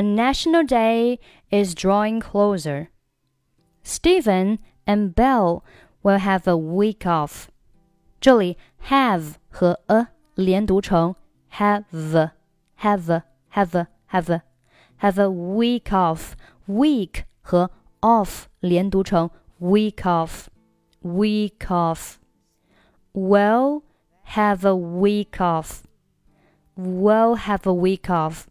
A national day is drawing closer. Steven and Bill will have a week off. 这里 have 和 a 连读成 have have have have have a week off. Week 和 off 连读成 week off week off. Well, have a week off. Well, have a week off.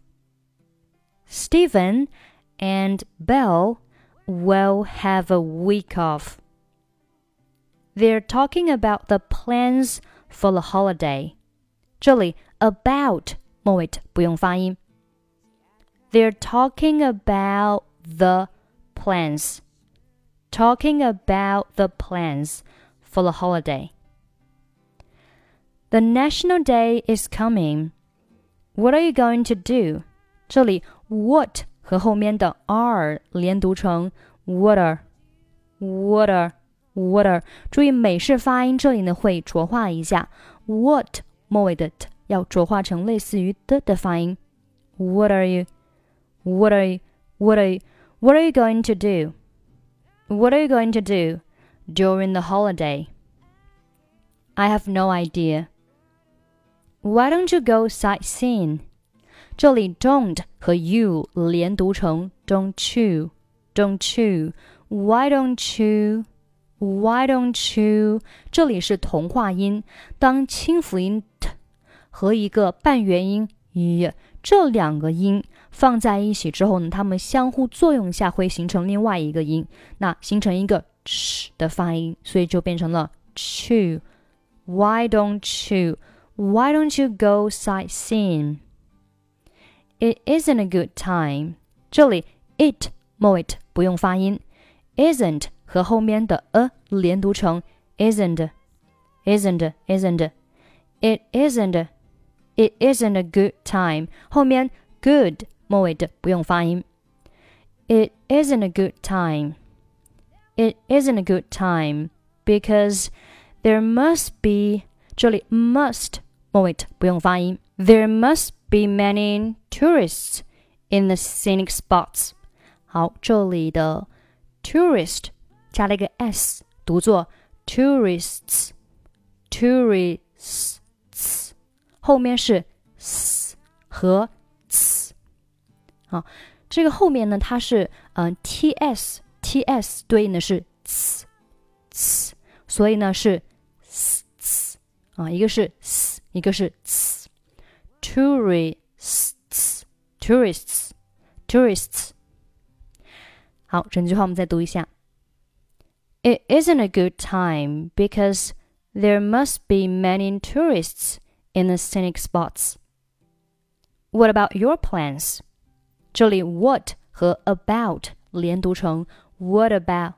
Steven and Bill will have a week off. They're talking about the plans for the holiday. Julie, about 末尾不用发音。They're talking about the plans. Talking about the plans for the holiday. The National Day is coming. What are you going to do? 这里 what 和后面的 are 连读成 water water water。注意美式发音，这里呢会浊化一下 what 末尾的 t 要浊化成类似于的的发音。What are you? What are you? What are you? What are you going to do? What are you going to do during the holiday? I have no idea. Why don't you go sightseeing? 这里 don't 和 you 连读成 don't you, don't you. Why don't you? Why don't you? 这里是同化音，当清辅音 t 和一个半元音 y 这两个音放在一起之后呢，它们相互作用下会形成另外一个音，那形成一个 ch 的发音，所以就变成了 chew。Why don't you? Why don't you go sightseeing? It isn't a good time. 这里 it 末尾不用发音，isn't 和后面的 a 连读成 isn't, isn't, isn't. It isn't. It isn't a good time. 后面 good 末尾的不用发音。It isn't a good time. It isn't a good time because there must be 这里 must 末尾不用发音。 There must be many tourists in the scenic spots. 好，这里的 tourist 加了一个 s，读作 tourists。tourists 后面是 s 和 s。好，这个后面呢，它是嗯、呃、ts ts 对应的是 s s，所以呢是 s s 啊，一个是 s，一个是 s。 tourists tourists tourists。好，整句话我们再读一下。It isn't a good time because there must be many tourists in the scenic spots. What about your plans? 这里 what 和 about 连读成 what about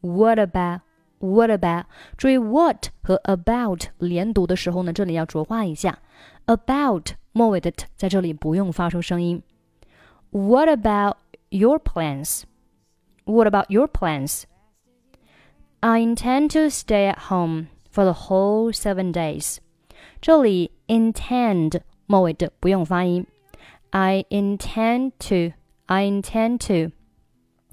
what about what about。注意 what 和 about 连读的时候呢，这里要浊化一下。about 末尾的 t 在这里不用发出声音。What about your plans? What about your plans? I intend to stay at home for the whole seven days. 这里 intend 末尾的不用发音。I intend to, I intend to。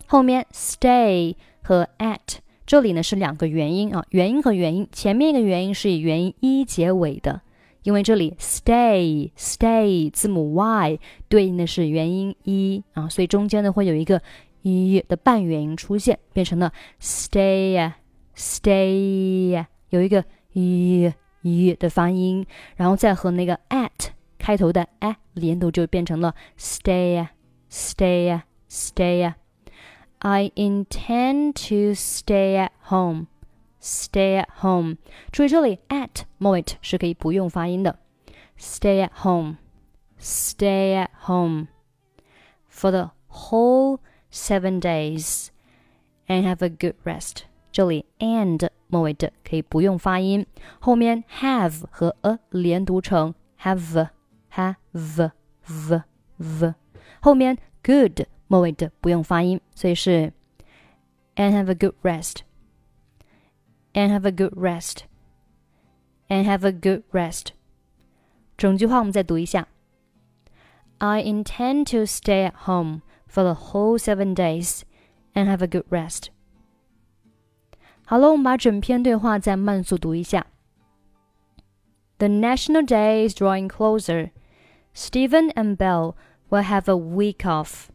后面 stay 和 at 这里呢是两个元音啊，元音和元音，前面一个元音是以元音一结尾的， 因为这里 stay stay 字母 y 对应的是元音一啊，所以中间呢会有一个一的半元音出现，变成了 stay stay 有一个一一的发音，然后再和那个 at 开头的 a 连读，就变成了 stay stay stay。I intend to stay at home. Stay at home. 注意这里 at 末尾是可以不用发音的。Stay at home. Stay at home for the whole seven days and have a good rest. 这里 and 末尾的可以不用发音，后面 have 和 a 连读成 have have v v，后面 good 末尾的不用发音，所以是 and have a good rest。 and have a good rest. And have a good rest. 整句话我们再读一下。I intend to stay at home for the whole seven days and have a good rest. 好了，我们把整篇对话再慢速读一下。The National Day is drawing closer. Steven and Bill will have a week off.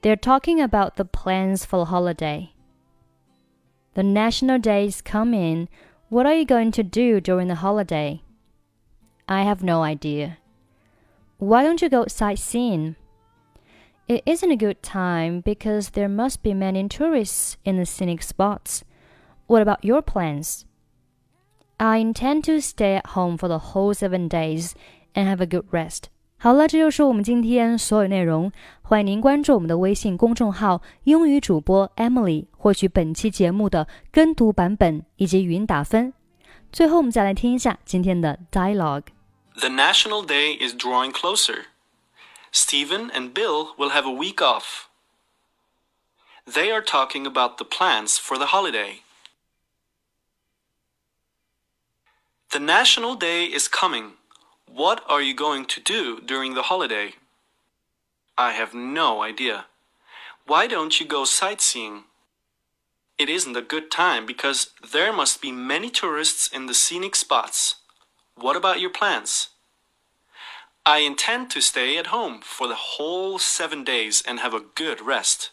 They're talking about the plans for the holiday. The National Day is coming. What are you going to do during the holiday? I have no idea. Why don't you go sightseeing? It isn't a good time because there must be many tourists in the scenic spots. What about your plans? I intend to stay at home for the whole seven days and have a good rest. 好了，这就是我们今天所有内容。欢迎您关注我们的微信公众号“英语主播 Emily”，获取本期节目的跟读版本以及语音打分。最后，我们再来听一下今天的 dialogue。The National Day is drawing closer. Steven and Bill will have a week off. They are talking about the plans for the holiday. The National Day is coming. What are you going to do during the holiday? I have no idea. Why don't you go sightseeing? It isn't a good time because there must be many tourists in the scenic spots. What about your plans? I intend to stay at home for the whole seven days and have a good rest.